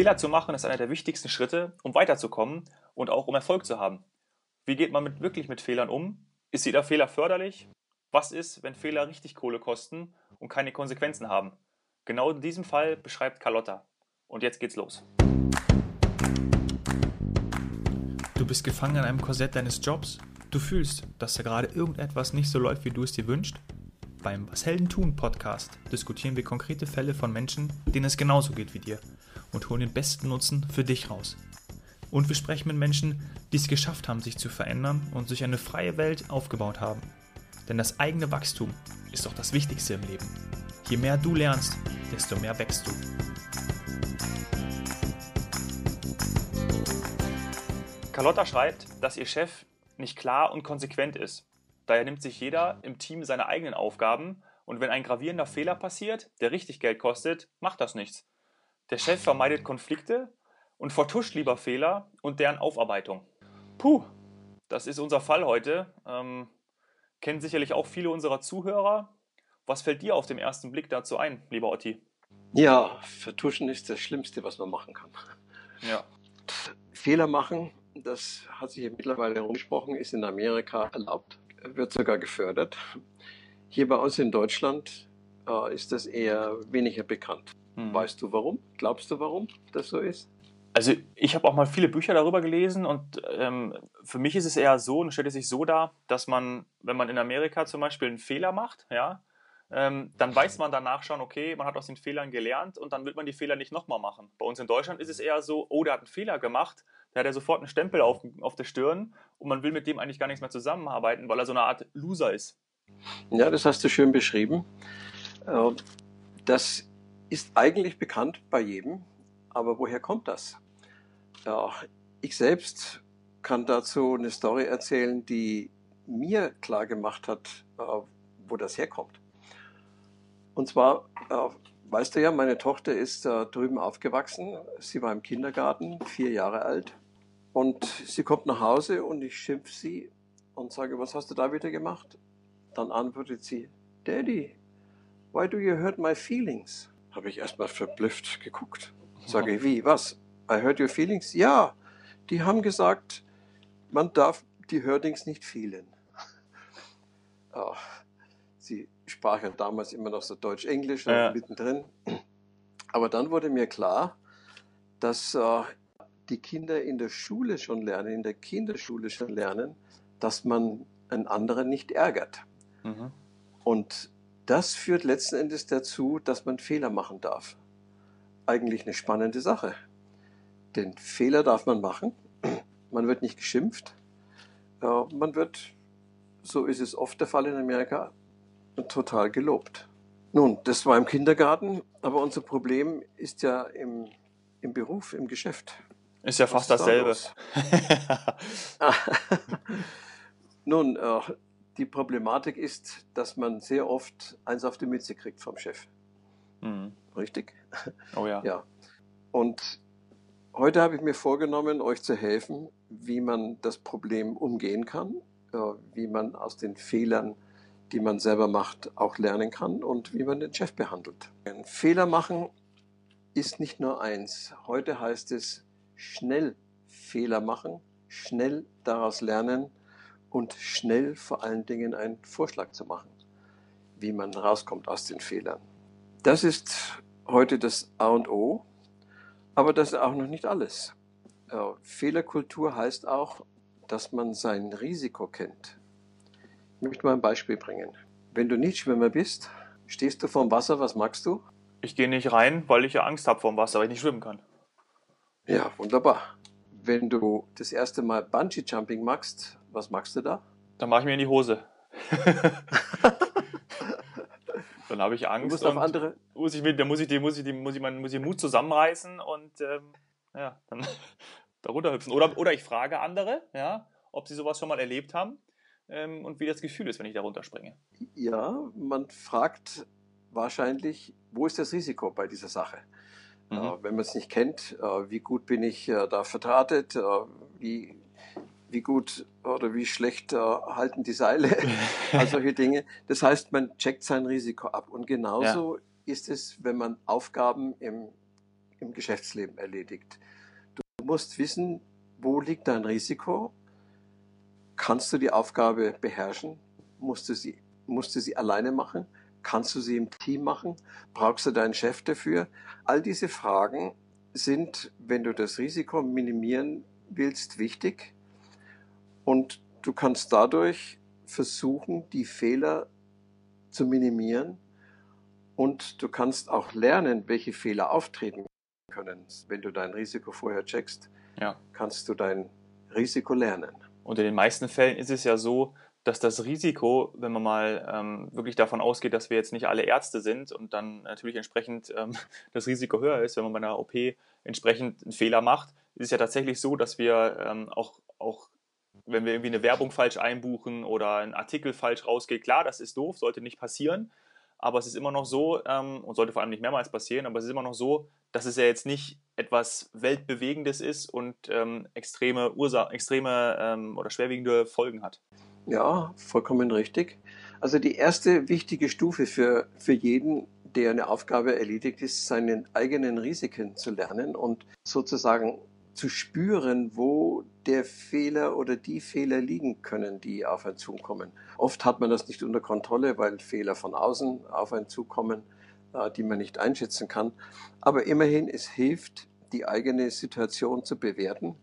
Fehler zu machen ist einer der wichtigsten Schritte, um weiterzukommen und auch um Erfolg zu haben. Wie geht man mit, wirklich mit Fehlern um? Ist jeder Fehler förderlich? Was ist, wenn Fehler richtig Kohle kosten und keine Konsequenzen haben? Genau in diesem Fall beschreibt Carlotta. Und jetzt geht's los. Du bist gefangen in einem Korsett deines Jobs. Du fühlst, dass da gerade irgendetwas nicht so läuft, wie du es dir wünschst. Beim Was Helden tun Podcast diskutieren wir konkrete Fälle von Menschen, denen es genauso geht wie dir und holen den besten Nutzen für dich raus. Und wir sprechen mit Menschen, die es geschafft haben, sich zu verändern und sich eine freie Welt aufgebaut haben. Denn das eigene Wachstum ist doch das Wichtigste im Leben. Je mehr du lernst, desto mehr wächst du. Carlotta schreibt, dass ihr Chef nicht klar und konsequent ist. Daher nimmt sich jeder im Team seine eigenen Aufgaben und wenn ein gravierender Fehler passiert, der richtig Geld kostet, macht das nichts. Der Chef vermeidet Konflikte und vertuscht lieber Fehler und deren Aufarbeitung. Puh, das ist unser Fall heute. Ähm, kennen sicherlich auch viele unserer Zuhörer. Was fällt dir auf den ersten Blick dazu ein, lieber Otti? Ja, vertuschen ist das Schlimmste, was man machen kann. Ja. Fehler machen, das hat sich mittlerweile herumgesprochen, ist in Amerika erlaubt, wird sogar gefördert. Hier bei uns in Deutschland äh, ist das eher weniger bekannt. Hm. Weißt du warum? Glaubst du, warum das so ist? Also ich habe auch mal viele Bücher darüber gelesen und ähm, für mich ist es eher so und stellt es sich so dar, dass man, wenn man in Amerika zum Beispiel einen Fehler macht, ja, ähm, dann weiß man danach schon, okay, man hat aus den Fehlern gelernt und dann wird man die Fehler nicht nochmal machen. Bei uns in Deutschland ist es eher so, oh, der hat einen Fehler gemacht, da hat er sofort einen Stempel auf, auf der Stirn und man will mit dem eigentlich gar nichts mehr zusammenarbeiten, weil er so eine Art Loser ist. Ja, das hast du schön beschrieben. Äh, das ist eigentlich bekannt bei jedem, aber woher kommt das? Ja, ich selbst kann dazu eine Story erzählen, die mir klar gemacht hat, äh, wo das herkommt. Und zwar, äh, weißt du ja, meine Tochter ist drüben aufgewachsen. Sie war im Kindergarten, vier Jahre alt. Und sie kommt nach Hause und ich schimpf sie und sage, was hast du da wieder gemacht? Dann antwortet sie, Daddy, why do you hurt my feelings? Habe ich erstmal verblüfft geguckt. Sage ich, wie, was? I hurt your feelings? Ja, die haben gesagt, man darf die Hurtings nicht fühlen. Oh, sie sprach ja damals immer noch so Deutsch-Englisch ja. mittendrin. Aber dann wurde mir klar, dass äh, die Kinder in der Schule schon lernen, in der Kinderschule schon lernen, dass man einen anderen nicht ärgert. Mhm. Und das führt letzten Endes dazu, dass man Fehler machen darf. Eigentlich eine spannende Sache. Denn Fehler darf man machen. Man wird nicht geschimpft. Man wird, so ist es oft der Fall in Amerika, total gelobt. Nun, das war im Kindergarten, aber unser Problem ist ja im, im Beruf, im Geschäft. Ist ja fast dasselbe. Da Nun, äh, die Problematik ist, dass man sehr oft eins auf die Mütze kriegt vom Chef. Mhm. Richtig? Oh ja. ja. Und heute habe ich mir vorgenommen, euch zu helfen, wie man das Problem umgehen kann, äh, wie man aus den Fehlern, die man selber macht, auch lernen kann und wie man den Chef behandelt. Ein Fehler machen ist nicht nur eins. Heute heißt es schnell Fehler machen, schnell daraus lernen und schnell vor allen Dingen einen Vorschlag zu machen, wie man rauskommt aus den Fehlern. Das ist heute das A und O, aber das ist auch noch nicht alles. Äh, Fehlerkultur heißt auch, dass man sein Risiko kennt. Ich möchte mal ein Beispiel bringen. Wenn du nicht Schwimmer bist, stehst du vorm Wasser, was magst du? Ich gehe nicht rein, weil ich ja Angst habe vorm Wasser, weil ich nicht schwimmen kann. Ja, wunderbar. Wenn du das erste Mal Bungee Jumping machst, was machst du da? Dann mache ich mir in die Hose. dann habe ich Angst. Du musst auf andere. Muss ich, da muss ich, muss ich, muss ich, muss ich den Mut zusammenreißen und ähm, ja, dann darunter hüpfen. Oder, oder ich frage andere, ja, ob sie sowas schon mal erlebt haben ähm, und wie das Gefühl ist, wenn ich darunter springe. Ja, man fragt wahrscheinlich, wo ist das Risiko bei dieser Sache? Mhm. Äh, wenn man es nicht kennt, äh, wie gut bin ich äh, da verdrahtet, äh, wie wie gut oder wie schlecht äh, halten die Seile, all solche Dinge. Das heißt, man checkt sein Risiko ab. Und genauso ja. ist es, wenn man Aufgaben im im Geschäftsleben erledigt. Du musst wissen, wo liegt dein Risiko? Kannst du die Aufgabe beherrschen? Musst du sie, musst du sie alleine machen? Kannst du sie im Team machen? Brauchst du deinen Chef dafür? All diese Fragen sind, wenn du das Risiko minimieren willst, wichtig. Und du kannst dadurch versuchen, die Fehler zu minimieren. Und du kannst auch lernen, welche Fehler auftreten können. Wenn du dein Risiko vorher checkst, ja. kannst du dein Risiko lernen. Und in den meisten Fällen ist es ja so, dass das Risiko, wenn man mal ähm, wirklich davon ausgeht, dass wir jetzt nicht alle Ärzte sind und dann natürlich entsprechend ähm, das Risiko höher ist, wenn man bei einer OP entsprechend einen Fehler macht, ist es ja tatsächlich so, dass wir ähm, auch, auch, wenn wir irgendwie eine Werbung falsch einbuchen oder ein Artikel falsch rausgeht, klar, das ist doof, sollte nicht passieren, aber es ist immer noch so, ähm, und sollte vor allem nicht mehrmals passieren, aber es ist immer noch so, dass es ja jetzt nicht etwas Weltbewegendes ist und ähm, extreme Ursachen, extreme ähm, oder schwerwiegende Folgen hat. Ja, vollkommen richtig. Also die erste wichtige Stufe für, für jeden, der eine Aufgabe erledigt ist, seine eigenen Risiken zu lernen und sozusagen zu spüren, wo der Fehler oder die Fehler liegen können, die auf einen zukommen. Oft hat man das nicht unter Kontrolle, weil Fehler von außen auf einen zukommen, äh, die man nicht einschätzen kann. Aber immerhin, es hilft, die eigene Situation zu bewerten.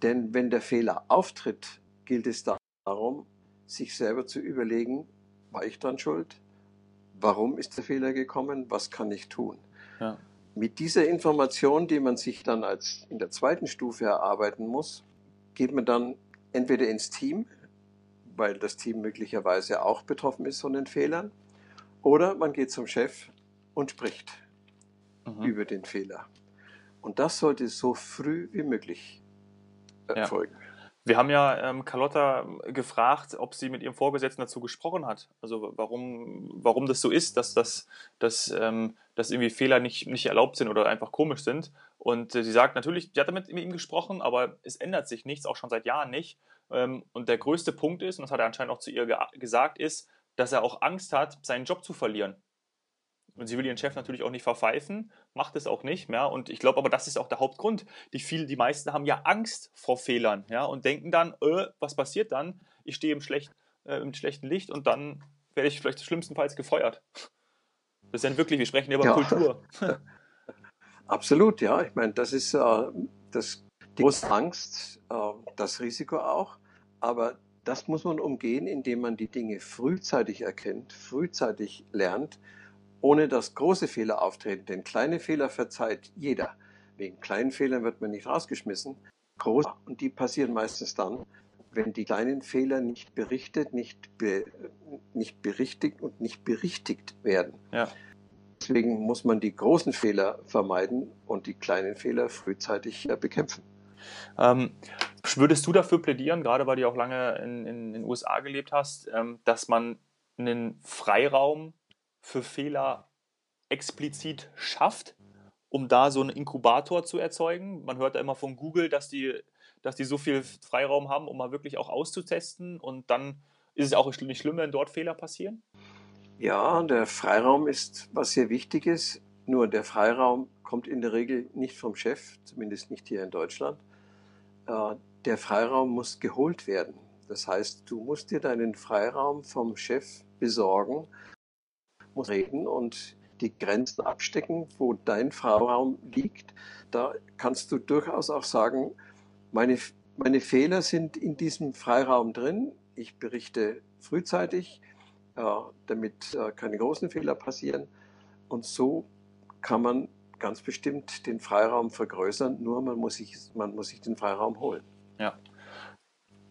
Denn wenn der Fehler auftritt, gilt es darum, sich selber zu überlegen, war ich dran schuld? Warum ist der Fehler gekommen? Was kann ich tun? Ja. Mit dieser Information, die man sich dann als in der zweiten Stufe erarbeiten muss, geht man dann entweder ins Team, weil das Team möglicherweise auch betroffen ist von den Fehlern, oder man geht zum Chef und spricht mhm. über den Fehler. Und das sollte so früh wie möglich erfolgen. Ja. Wir haben ja ähm, Carlotta gefragt, ob sie mit ihrem Vorgesetzten dazu gesprochen hat. Also warum, warum das so ist, dass, das, dass, ähm, dass irgendwie Fehler nicht, nicht erlaubt sind oder einfach komisch sind. Und äh, sie sagt natürlich, sie hat damit mit ihm gesprochen, aber es ändert sich nichts, auch schon seit Jahren nicht. Ähm, und der größte Punkt ist, und das hat er anscheinend auch zu ihr ge gesagt, ist, dass er auch Angst hat, seinen Job zu verlieren. Und sie will ihren Chef natürlich auch nicht verpfeifen, macht es auch nicht mehr. Und ich glaube aber, das ist auch der Hauptgrund. Die, viel, die meisten haben ja Angst vor Fehlern ja, und denken dann, äh, was passiert dann? Ich stehe im, schlecht, äh, im schlechten Licht und dann werde ich vielleicht schlimmstenfalls gefeuert. Das ist dann wirklich, wir sprechen über ja. Kultur. Absolut, ja. Ich meine, das ist äh, das, die große Angst, äh, das Risiko auch. Aber das muss man umgehen, indem man die Dinge frühzeitig erkennt, frühzeitig lernt ohne dass große Fehler auftreten. Denn kleine Fehler verzeiht jeder. Wegen kleinen Fehlern wird man nicht rausgeschmissen. Große, und die passieren meistens dann, wenn die kleinen Fehler nicht berichtet, nicht, be, nicht berichtigt und nicht berichtigt werden. Ja. Deswegen muss man die großen Fehler vermeiden und die kleinen Fehler frühzeitig bekämpfen. Ähm, würdest du dafür plädieren, gerade weil du auch lange in, in den USA gelebt hast, ähm, dass man einen Freiraum für Fehler explizit schafft, um da so einen Inkubator zu erzeugen. Man hört ja immer von Google, dass die, dass die so viel Freiraum haben, um mal wirklich auch auszutesten und dann ist es auch nicht schlimm, wenn dort Fehler passieren? Ja, der Freiraum ist was sehr Wichtiges. Nur der Freiraum kommt in der Regel nicht vom Chef, zumindest nicht hier in Deutschland. Äh, der Freiraum muss geholt werden. Das heißt, du musst dir deinen Freiraum vom Chef besorgen muss reden und die Grenzen abstecken, wo dein Freiraum liegt. Da kannst du durchaus auch sagen, meine, meine Fehler sind in diesem Freiraum drin. Ich berichte frühzeitig, äh, damit äh, keine großen Fehler passieren. Und so kann man ganz bestimmt den Freiraum vergrößern, nur man muss sich, man muss sich den Freiraum holen. Ja.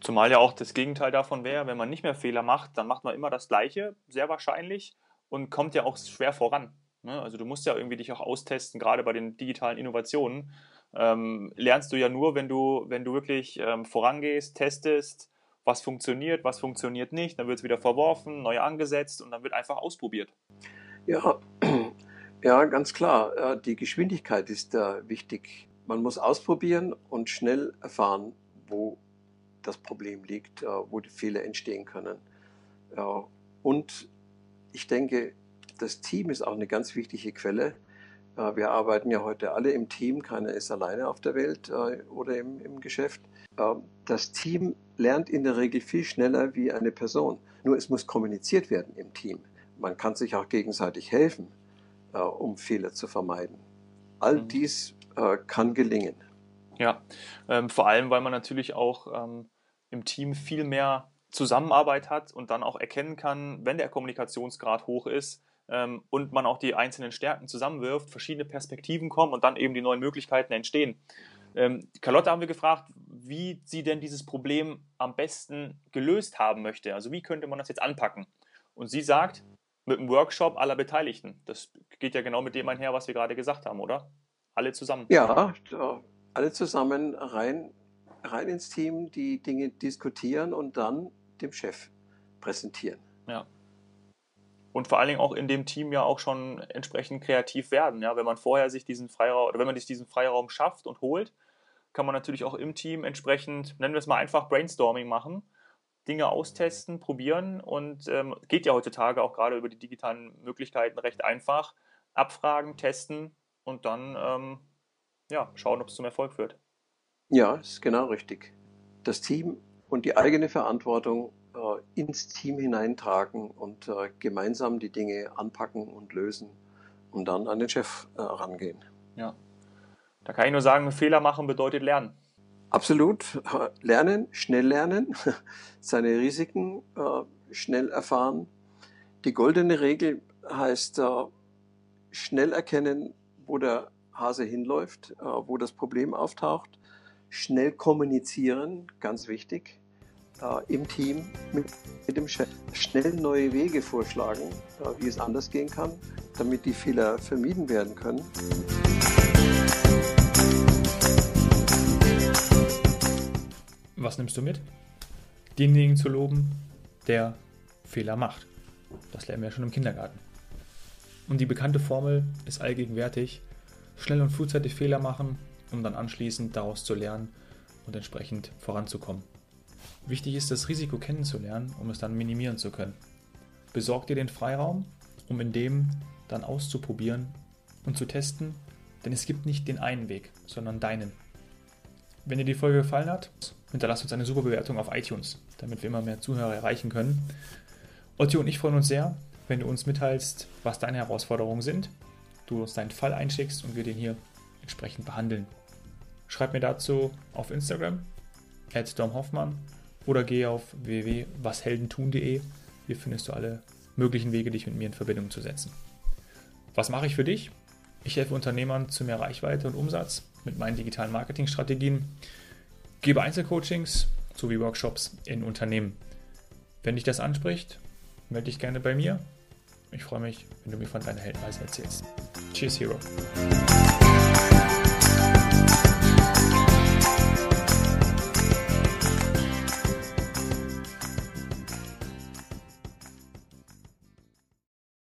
Zumal ja auch das Gegenteil davon wäre, wenn man nicht mehr Fehler macht, dann macht man immer das Gleiche, sehr wahrscheinlich und kommt ja auch schwer voran. Ne? Also du musst ja irgendwie dich auch austesten, gerade bei den digitalen Innovationen. Ähm, lernst du ja nur, wenn du, wenn du wirklich ähm, vorangehst, testest, was funktioniert, was funktioniert nicht, dann wird es wieder verworfen, neu angesetzt und dann wird einfach ausprobiert. Ja, ja ganz klar. Die Geschwindigkeit ist da wichtig. Man muss ausprobieren und schnell erfahren, wo das Problem liegt, wo die Fehler entstehen können. Und ich denke, das Team ist auch eine ganz wichtige Quelle. Äh, wir arbeiten ja heute alle im Team, keiner ist alleine auf der Welt äh, oder im, im Geschäft. Äh, das Team lernt in der Regel viel schneller wie eine Person. Nur es muss kommuniziert werden im Team. Man kann sich auch gegenseitig helfen, um Fehler zu vermeiden. All mhm. dies kann gelingen. Ja, ähm, vor allem, weil man natürlich auch ähm, im Team viel mehr Zusammenarbeit hat und dann auch erkennen kann, wenn der Kommunikationsgrad hoch ist, ähm, und man auch die einzelnen Stärken zusammenwirft, verschiedene Perspektiven kommen und dann eben die neuen Möglichkeiten entstehen. Ähm, Carlotta haben wir gefragt, wie sie denn dieses Problem am besten gelöst haben möchte. Also wie könnte man das jetzt anpacken? Und sie sagt, mit einem Workshop aller Beteiligten. Das geht ja genau mit dem einher, was wir gerade gesagt haben, oder? Alle zusammen. Ja, alle zusammen rein, rein ins Team, die Dinge diskutieren und dann dem Chef präsentieren. Ja und vor allen Dingen auch in dem Team ja auch schon entsprechend kreativ werden. Ja, wenn man vorher sich diesen Freiraum oder wenn man sich diesen Freiraum schafft und holt, kann man natürlich auch im Team entsprechend, nennen wir es mal einfach Brainstorming machen, Dinge austesten, probieren und ähm, geht ja heutzutage auch gerade über die digitalen Möglichkeiten recht einfach. Abfragen, testen und dann ähm, ja, schauen, ob es zum Erfolg führt. Ja, ist genau richtig. Das Team und die eigene Verantwortung äh, ins Team hineintragen und äh, gemeinsam die Dinge anpacken und lösen und dann an den Chef äh, rangehen. Ja. Da kann ich nur sagen, Fehler machen bedeutet lernen. Absolut. Lernen, schnell lernen, seine Risiken schnell erfahren. Die goldene Regel heißt schnell erkennen, wo der Hase hinläuft, wo das Problem auftaucht. Schnell kommunizieren, ganz wichtig äh, im Team mit, mit, dem Chef schnell neue Wege vorschlagen, äh, wie es anders gehen kann, damit die Fehler vermieden werden können. Was nimmst du mit? Denjenigen zu loben, der Fehler macht. Das lernen wir ja schon im Kindergarten. Und die bekannte Formel ist allgegenwärtig. Schnell und frühzeitig Fehler machen, um dann anschließend daraus zu lernen und entsprechend voranzukommen. Wichtig ist, das Risiko kennenzulernen, um es dann minimieren zu können. Besorg dir den Freiraum, um in dem dann auszuprobieren und zu testen, denn es gibt nicht den einen Weg, sondern deinen. Wenn dir die Folge gefallen hat, hinterlass uns eine super Bewertung auf iTunes, damit wir immer mehr Zuhörer erreichen können. Otto und ich freuen uns sehr, wenn du uns mitteilst, was deine Herausforderungen sind, du uns deinen Fall einschickst und wir den hier entsprechend behandeln. Schreib mir dazu auf Instagram, at Hoffmann oder geh auf www.washeldentun.de. Hier findest du alle möglichen Wege, dich mit mir in Verbindung zu setzen. Was mache ich für dich? Ich helfe Unternehmern zu mehr Reichweite und Umsatz mit meinen digitalen Marketingstrategien, gebe Einzelcoachings sowie Workshops in Unternehmen. Wenn dich das anspricht, melde dich gerne bei mir. Ich freue mich, wenn du mir von deiner Heldenreise erzählst. Cheers, Hero. Bye.